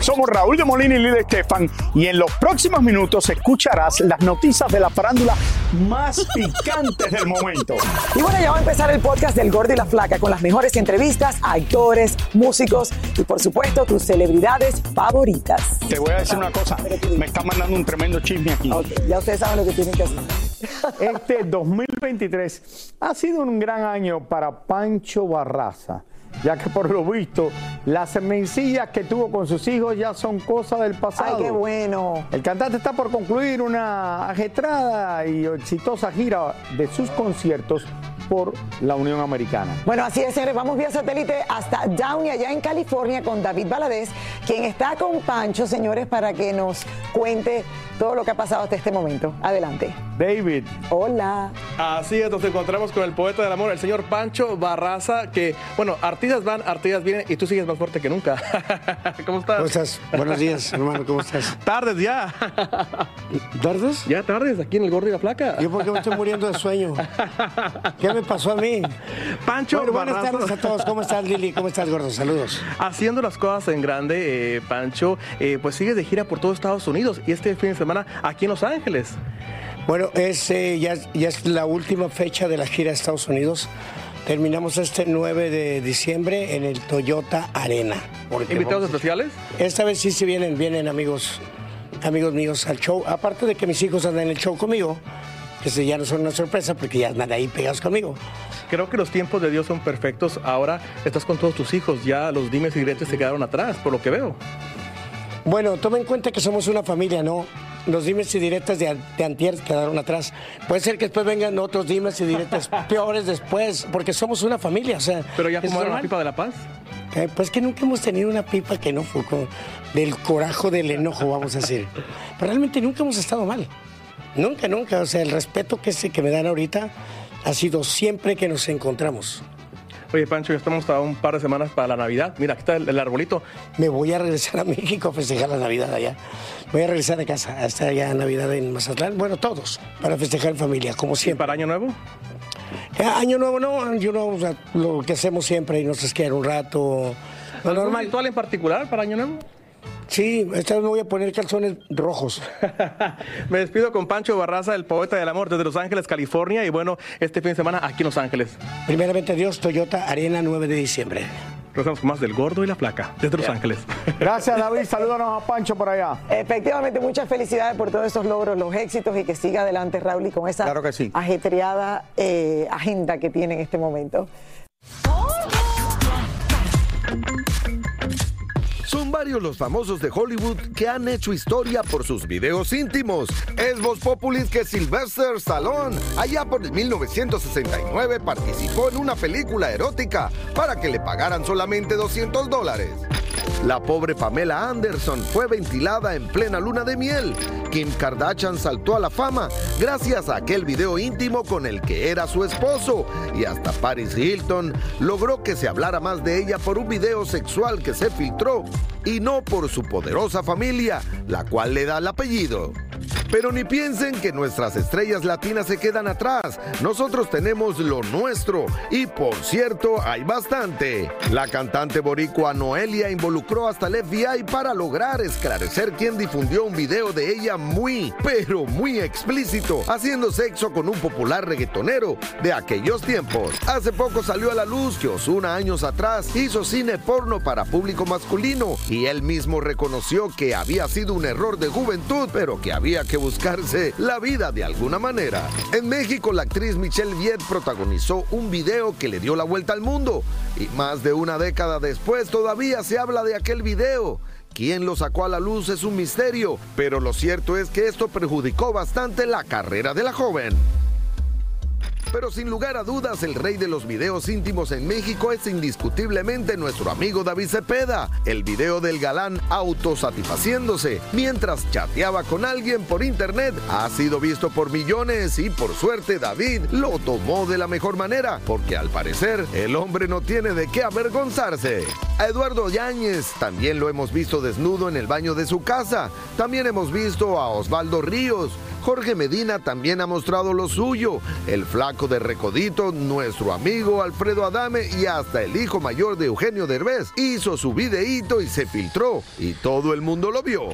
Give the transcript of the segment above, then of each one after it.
Somos Raúl de Molina y Lidia Estefan y en los próximos minutos escucharás las noticias de la farándula más picantes del momento. Y bueno, ya va a empezar el podcast del Gordo y la Flaca con las mejores entrevistas a actores, músicos y por supuesto tus celebridades favoritas. Te voy a decir una cosa, me está mandando un tremendo chisme aquí. Ya ustedes saben lo que tienen que hacer. Este 2023 ha sido un gran año para Pancho Barraza, ya que por lo visto las mencillas que tuvo con sus hijos ya son cosas del pasado. Ay, qué bueno. El cantante está por concluir una ajetrada y exitosa gira de sus conciertos por la Unión Americana. Bueno, así es, señores. Vamos vía satélite hasta Downey, allá en California, con David Valadez, quien está con Pancho, señores, para que nos cuente todo lo que ha pasado hasta este momento. Adelante. David, Hola. Así es, nos encontramos con el poeta del amor, el señor Pancho Barraza, que, bueno, artistas van, artistas vienen y tú sigues más fuerte que nunca. ¿Cómo estás? ¿Cómo estás? Buenos días, hermano, ¿cómo estás? Tardes ya. ¿Tardes? Ya tardes, aquí en el Gordo y la Flaca. Yo porque me estoy muriendo de sueño. ¿Qué me pasó a mí? Pancho Bueno, buenas Barraza. tardes a todos. ¿Cómo estás, Lili? ¿Cómo estás, gordo? Saludos. Haciendo las cosas en grande, eh, Pancho, eh, pues sigues de gira por todo Estados Unidos y este fin de semana aquí en Los Ángeles. Bueno, es, eh, ya, ya es la última fecha de la gira a Estados Unidos. Terminamos este 9 de diciembre en el Toyota Arena. ¿Invitados vamos- especiales? Esta vez sí se vienen, vienen amigos, amigos míos al show. Aparte de que mis hijos andan en el show conmigo, que se- ya no son una sorpresa porque ya andan ahí pegados conmigo. Creo que los tiempos de Dios son perfectos. Ahora estás con todos tus hijos, ya los dimes y diretes se quedaron atrás, por lo que veo. Bueno, toma en cuenta que somos una familia, ¿no? Los dimes y directas de, de antier quedaron atrás. Puede ser que después vengan otros dimes y directas peores después, porque somos una familia, o sea... Pero ya fumaron la pipa de la paz. Eh, pues que nunca hemos tenido una pipa que no fue con- del coraje, del enojo, vamos a decir. Pero realmente nunca hemos estado mal. Nunca, nunca. O sea, el respeto que, se, que me dan ahorita ha sido siempre que nos encontramos. Oye, Pancho, ya estamos a un par de semanas para la Navidad. Mira, aquí está el, el arbolito. Me voy a regresar a México a festejar la Navidad allá. Voy a regresar a casa, hasta allá Navidad en Mazatlán. Bueno, todos, para festejar en familia, como ¿Y siempre. para Año Nuevo? Eh, Año nuevo no, año nuevo, o sea, lo que hacemos siempre, y nos esquiar un rato. ¿Algún normal. ritual en particular para Año Nuevo? Sí, esta vez me voy a poner calzones rojos. Me despido con Pancho Barraza, el poeta del amor, desde Los Ángeles, California. Y bueno, este fin de semana aquí en Los Ángeles. Primeramente Dios, Toyota Arena 9 de diciembre. Nos vemos con más del gordo y la flaca, desde Los Ángeles. gracias David, salúdanos a Pancho por allá. Efectivamente, muchas felicidades por todos estos logros, los éxitos y que siga adelante Raúl y con esa Claro que sí. ajetreada eh, agenda que tiene en este momento. Son varios los famosos de Hollywood que han hecho historia por sus videos íntimos. Es Voz Populis que Sylvester Stallone, allá por el 1969, participó en una película erótica para que le pagaran solamente 200 dólares. La pobre Pamela Anderson fue ventilada en plena luna de miel. Kim Kardashian saltó a la fama gracias a aquel video íntimo con el que era su esposo. Y hasta Paris Hilton logró que se hablara más de ella por un video sexual que se filtró y no por su poderosa familia, la cual le da el apellido. Pero ni piensen que nuestras estrellas latinas se quedan atrás. Nosotros tenemos lo nuestro. Y por cierto, hay bastante. La cantante boricua Noelia involucró hasta el FBI para lograr esclarecer quién difundió un video de ella muy, pero muy explícito, haciendo sexo con un popular reggaetonero de aquellos tiempos. Hace poco salió a la luz que Osuna años atrás hizo cine porno para público masculino y él mismo reconoció que había sido un error de juventud, pero que había que buscarse la vida de alguna manera. En México, la actriz Michelle Viet protagonizó un video que le dio la vuelta al mundo y más de una década después todavía se habla de aquel video. Quién lo sacó a la luz es un misterio, pero lo cierto es que esto perjudicó bastante la carrera de la joven. Pero sin lugar a dudas, el rey de los videos íntimos en México es indiscutiblemente nuestro amigo David Cepeda. El video del galán autosatisfaciéndose mientras chateaba con alguien por internet ha sido visto por millones y por suerte David lo tomó de la mejor manera, porque al parecer el hombre no tiene de qué avergonzarse. A Eduardo Yáñez también lo hemos visto desnudo en el baño de su casa. También hemos visto a Osvaldo Ríos. Jorge Medina también ha mostrado lo suyo. El flaco de Recodito, nuestro amigo Alfredo Adame y hasta el hijo mayor de Eugenio Derbez hizo su videíto y se filtró. Y todo el mundo lo vio.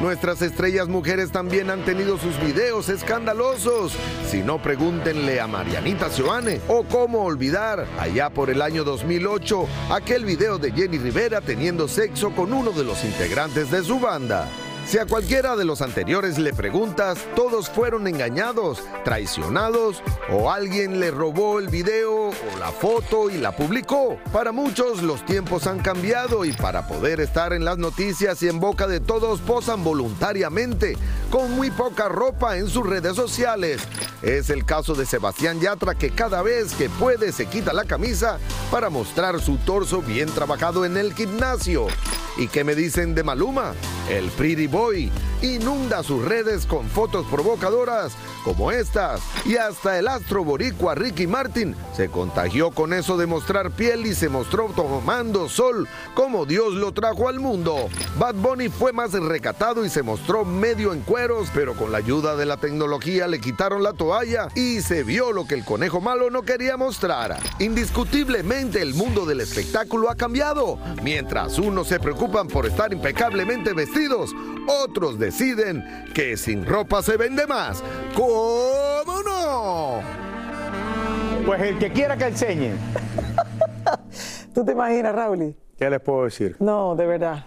Nuestras estrellas mujeres también han tenido sus videos escandalosos. Si no, pregúntenle a Marianita Seoane o cómo olvidar, allá por el año 2008, aquel video de Jenny Rivera teniendo sexo con uno de los integrantes de su banda. Si a cualquiera de los anteriores le preguntas, todos fueron engañados, traicionados o alguien le robó el video o la foto y la publicó. Para muchos los tiempos han cambiado y para poder estar en las noticias y en boca de todos posan voluntariamente, con muy poca ropa en sus redes sociales. Es el caso de Sebastián Yatra que cada vez que puede se quita la camisa para mostrar su torso bien trabajado en el gimnasio. ¿Y qué me dicen de Maluma? El Pretty Boy inunda sus redes con fotos provocadoras como estas. Y hasta el astro boricua Ricky Martin se contagió con eso de mostrar piel y se mostró tomando sol como Dios lo trajo al mundo. Bad Bunny fue más recatado y se mostró medio en cueros, pero con la ayuda de la tecnología le quitaron la toalla y se vio lo que el conejo malo no quería mostrar. Indiscutiblemente el mundo del espectáculo ha cambiado. Mientras unos se preocupan por estar impecablemente vestidos, otros deciden que sin ropa se vende más. ¿Cómo no? Pues el que quiera que enseñe. ¿Tú te imaginas, Raúl? ¿Qué les puedo decir? No, de verdad.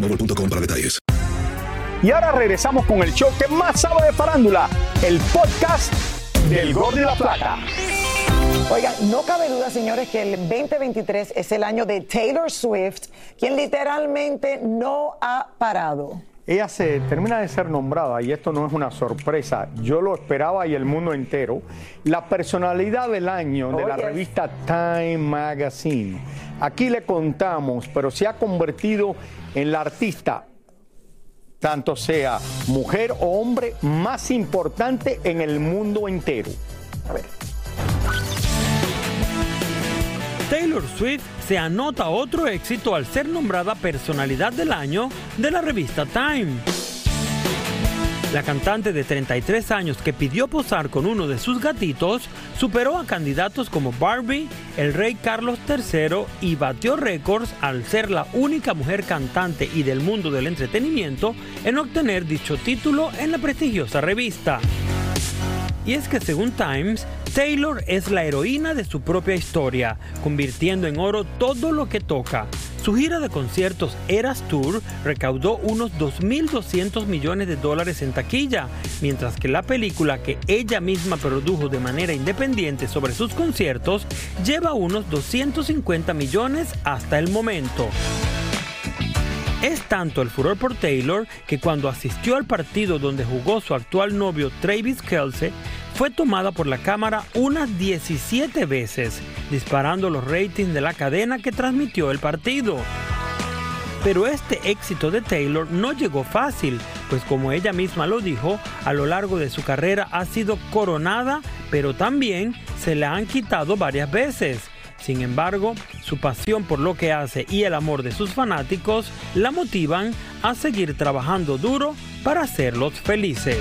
boostmobile.com para detalles. Y ahora regresamos con el show que más sabe de farándula, el podcast del Gol de la Plata. Oigan, no cabe duda, señores, que el 2023 es el año de Taylor Swift, quien literalmente no ha parado. Ella se termina de ser nombrada, y esto no es una sorpresa, yo lo esperaba y el mundo entero, la personalidad del año de la revista Time Magazine. Aquí le contamos, pero se ha convertido en la artista, tanto sea mujer o hombre, más importante en el mundo entero. A ver. Taylor Swift se anota otro éxito al ser nombrada personalidad del año de la revista Time. La cantante de 33 años que pidió posar con uno de sus gatitos superó a candidatos como Barbie, el rey Carlos III y batió récords al ser la única mujer cantante y del mundo del entretenimiento en obtener dicho título en la prestigiosa revista. Y es que según Times, Taylor es la heroína de su propia historia, convirtiendo en oro todo lo que toca. Su gira de conciertos Eras Tour recaudó unos 2.200 millones de dólares en taquilla, mientras que la película que ella misma produjo de manera independiente sobre sus conciertos lleva unos 250 millones hasta el momento. Es tanto el furor por Taylor que cuando asistió al partido donde jugó su actual novio Travis Kelce, fue tomada por la cámara unas 17 veces, disparando los ratings de la cadena que transmitió el partido. Pero este éxito de Taylor no llegó fácil, pues como ella misma lo dijo, a lo largo de su carrera ha sido coronada, pero también se la han quitado varias veces. Sin embargo, su pasión por lo que hace y el amor de sus fanáticos la motivan a seguir trabajando duro para hacerlos felices.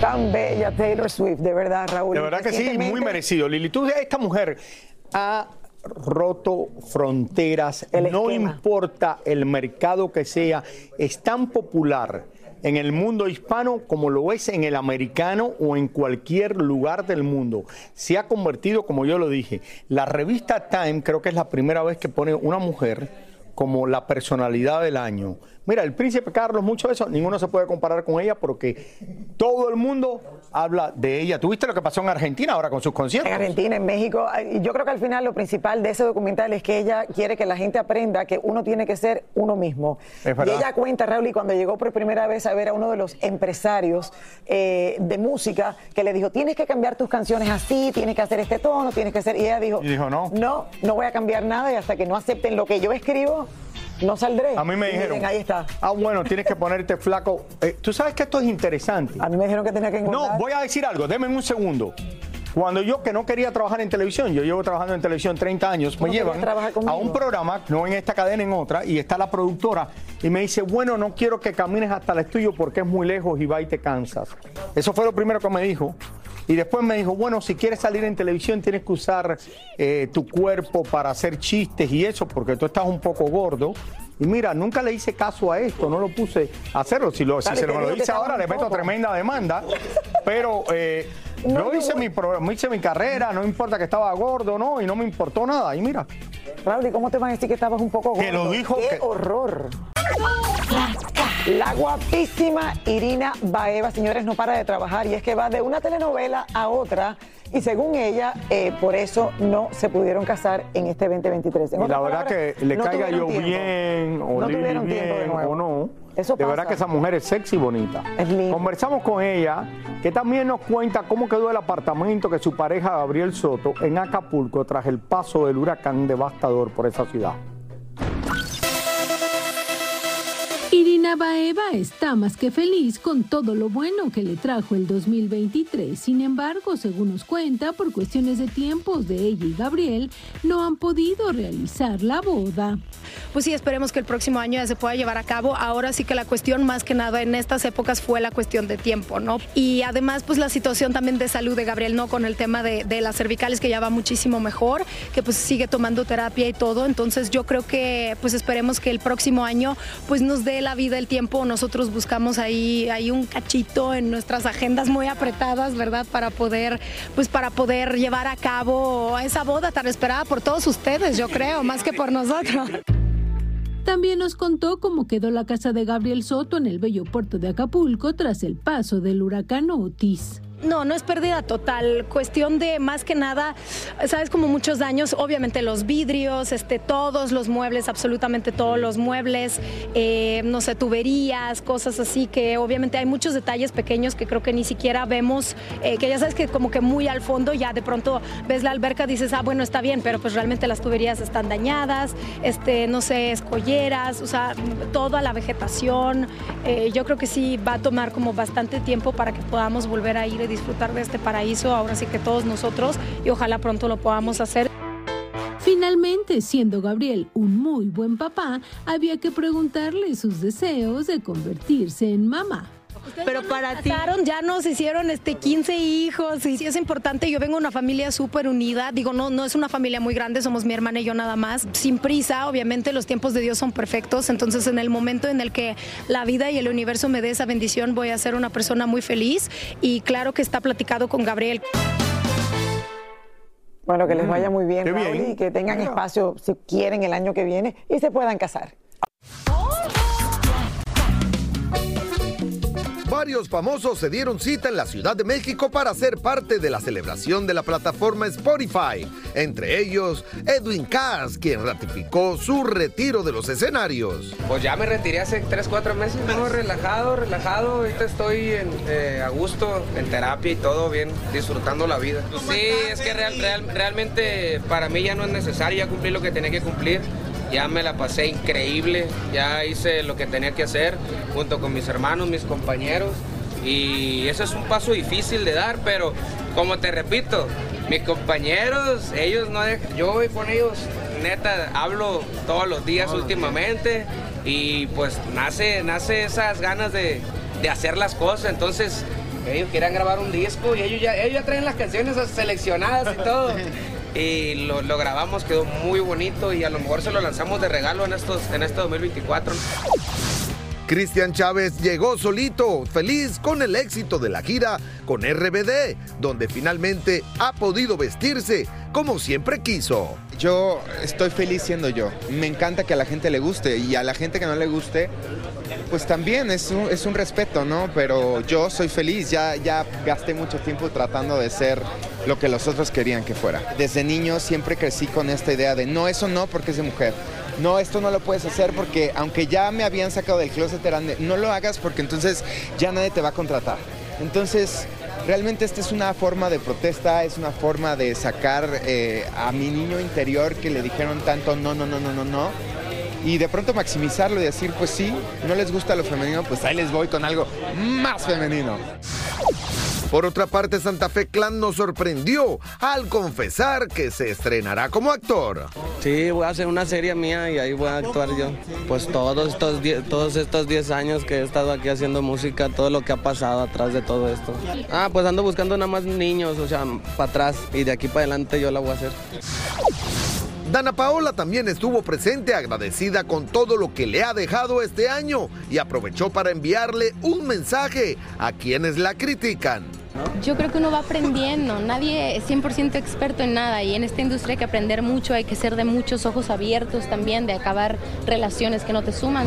Tan bella Taylor Swift, de verdad, Raúl. De verdad que sí, muy merecido. Lili, tú, esta mujer ha roto fronteras, no importa el mercado que sea, es tan popular en el mundo hispano como lo es en el americano o en cualquier lugar del mundo. Se ha convertido, como yo lo dije, la revista Time creo que es la primera vez que pone una mujer como la personalidad del año. Mira, el príncipe Carlos, mucho de eso, ninguno se puede comparar con ella porque todo el mundo habla de ella. ¿Tuviste lo que pasó en Argentina ahora con sus conciertos? En Argentina, en México. Y yo creo que al final lo principal de ese documental es que ella quiere que la gente aprenda que uno tiene que ser uno mismo. Es y ella cuenta, Raúl, y cuando llegó por primera vez a ver a uno de los empresarios eh, de música, que le dijo, tienes que cambiar tus canciones así, tienes que hacer este tono, tienes que hacer... Y ella dijo, Y dijo, no. no, no voy a cambiar nada y hasta que no acepten lo que yo escribo, no saldré. A mí me dijeron. miren, ahí está. Ah, bueno, tienes que ponerte flaco. Eh, Tú sabes que esto es interesante. A mí me dijeron que tenía que engordar. No, voy a decir algo, denme un segundo. Cuando yo que no quería trabajar en televisión, yo llevo trabajando en televisión 30 años, me no llevan a un programa, no en esta cadena, en otra, y está la productora y me dice, bueno, no quiero que camines hasta el estudio porque es muy lejos y va y te cansas. Eso fue lo primero que me dijo. Y después me dijo, bueno, si quieres salir en televisión tienes que usar eh, tu cuerpo para hacer chistes y eso, porque tú estás un poco gordo. Y mira, nunca le hice caso a esto, no lo puse a hacerlo. Si, lo, si se lo que dice ahora, le meto tremenda demanda. Pero eh, No, yo hice mi, pro- me hice mi carrera, no importa que estaba gordo, no, y no me importó nada. Y mira, Raúl, ¿y cómo te van a decir que estabas un poco gordo? Que lo dijo ¡Qué que- horror! La guapísima Irina Baeva, señores, no para de trabajar y es que va de una telenovela a otra y según ella, eh, por eso no se pudieron casar en este 2023. En y la verdad palabras, que le no caiga yo tiempo. bien, o No tuvieron tiempo de bien, nuevo. o no. Eso de verdad que esa mujer es sexy y bonita. Conversamos con ella, que también nos cuenta cómo quedó el apartamento que su pareja Gabriel Soto en Acapulco tras el paso del huracán devastador por esa ciudad. Irina Baeva está más que feliz con todo lo bueno que le trajo el 2023. Sin embargo, según nos cuenta, por cuestiones de tiempos de ella y Gabriel, no han podido realizar la boda. Pues sí, esperemos que el próximo año ya se pueda llevar a cabo. Ahora sí que la cuestión más que nada en estas épocas fue la cuestión de tiempo, ¿no? Y además, pues la situación también de salud de Gabriel, ¿no? Con el tema de, de las cervicales que ya va muchísimo mejor, que pues sigue tomando terapia y todo. Entonces yo creo que pues esperemos que el próximo año pues nos dé la vida el tiempo. Nosotros buscamos ahí, ahí un cachito en nuestras agendas muy apretadas, ¿verdad? Para poder, pues para poder llevar a cabo esa boda tan esperada por todos ustedes, yo creo, más que por nosotros. También nos contó cómo quedó la casa de Gabriel Soto en el bello puerto de Acapulco tras el paso del huracán Otis. No, no es pérdida total. Cuestión de más que nada, sabes, como muchos daños, obviamente los vidrios, este, todos los muebles, absolutamente todos los muebles, eh, no sé, tuberías, cosas así que obviamente hay muchos detalles pequeños que creo que ni siquiera vemos, eh, que ya sabes que como que muy al fondo ya de pronto ves la alberca, dices, ah, bueno, está bien, pero pues realmente las tuberías están dañadas, este, no sé, escolleras, o sea, toda la vegetación. Eh, yo creo que sí va a tomar como bastante tiempo para que podamos volver a ir disfrutar de este paraíso, ahora sí que todos nosotros, y ojalá pronto lo podamos hacer. Finalmente, siendo Gabriel un muy buen papá, había que preguntarle sus deseos de convertirse en mamá. Pero para ti. Ya nos hicieron este 15 hijos y sí es importante. Yo vengo de una familia súper unida. Digo, no, no es una familia muy grande, somos mi hermana y yo nada más. Sin prisa, obviamente los tiempos de Dios son perfectos. Entonces, en el momento en el que la vida y el universo me dé esa bendición, voy a ser una persona muy feliz. Y claro que está platicado con Gabriel. Bueno, que les vaya muy bien, Raúl, bien. y que tengan espacio si quieren el año que viene y se puedan casar. Varios famosos se dieron cita en la Ciudad de México para ser parte de la celebración de la plataforma Spotify. Entre ellos, Edwin Cass, quien ratificó su retiro de los escenarios. Pues ya me retiré hace 3, 4 meses, no, relajado, relajado. Ahorita estoy en, eh, a gusto, en terapia y todo bien, disfrutando la vida. Sí, es que real- real- realmente para mí ya no es necesario, ya cumplí lo que tenía que cumplir. Ya me la pasé increíble, ya hice lo que tenía que hacer junto con mis hermanos, mis compañeros. Y eso es un paso difícil de dar, pero como te repito, mis compañeros, ellos no dejan, yo voy con ellos, neta, hablo todos los días últimamente y pues nace, nace esas ganas de, de hacer las cosas, entonces ellos querían grabar un disco y ellos ya, ellos ya traen las canciones seleccionadas y todo. Y lo, lo grabamos, quedó muy bonito y a lo mejor se lo lanzamos de regalo en, estos, en este 2024. Cristian Chávez llegó solito, feliz con el éxito de la gira con RBD, donde finalmente ha podido vestirse como siempre quiso. Yo estoy feliz siendo yo. Me encanta que a la gente le guste y a la gente que no le guste, pues también es un, es un respeto, ¿no? Pero yo soy feliz, ya, ya gasté mucho tiempo tratando de ser lo que los otros querían que fuera. Desde niño siempre crecí con esta idea de no, eso no porque es de mujer. No, esto no lo puedes hacer porque aunque ya me habían sacado del closet, eran de, no lo hagas porque entonces ya nadie te va a contratar. Entonces, realmente esta es una forma de protesta, es una forma de sacar eh, a mi niño interior que le dijeron tanto no, no, no, no, no, no. Y de pronto maximizarlo y decir, pues sí, no les gusta lo femenino, pues ahí les voy con algo más femenino. Por otra parte, Santa Fe Clan nos sorprendió al confesar que se estrenará como actor. Sí, voy a hacer una serie mía y ahí voy a actuar yo. Pues todos estos, die- todos estos 10 años que he estado aquí haciendo música, todo lo que ha pasado atrás de todo esto. Ah, pues ando buscando nada más niños, o sea, para atrás y de aquí para adelante yo la voy a hacer. Dana Paola también estuvo presente agradecida con todo lo que le ha dejado este año y aprovechó para enviarle un mensaje a quienes la critican. Yo creo que uno va aprendiendo, nadie es 100% experto en nada y en esta industria hay que aprender mucho, hay que ser de muchos ojos abiertos también, de acabar relaciones que no te suman.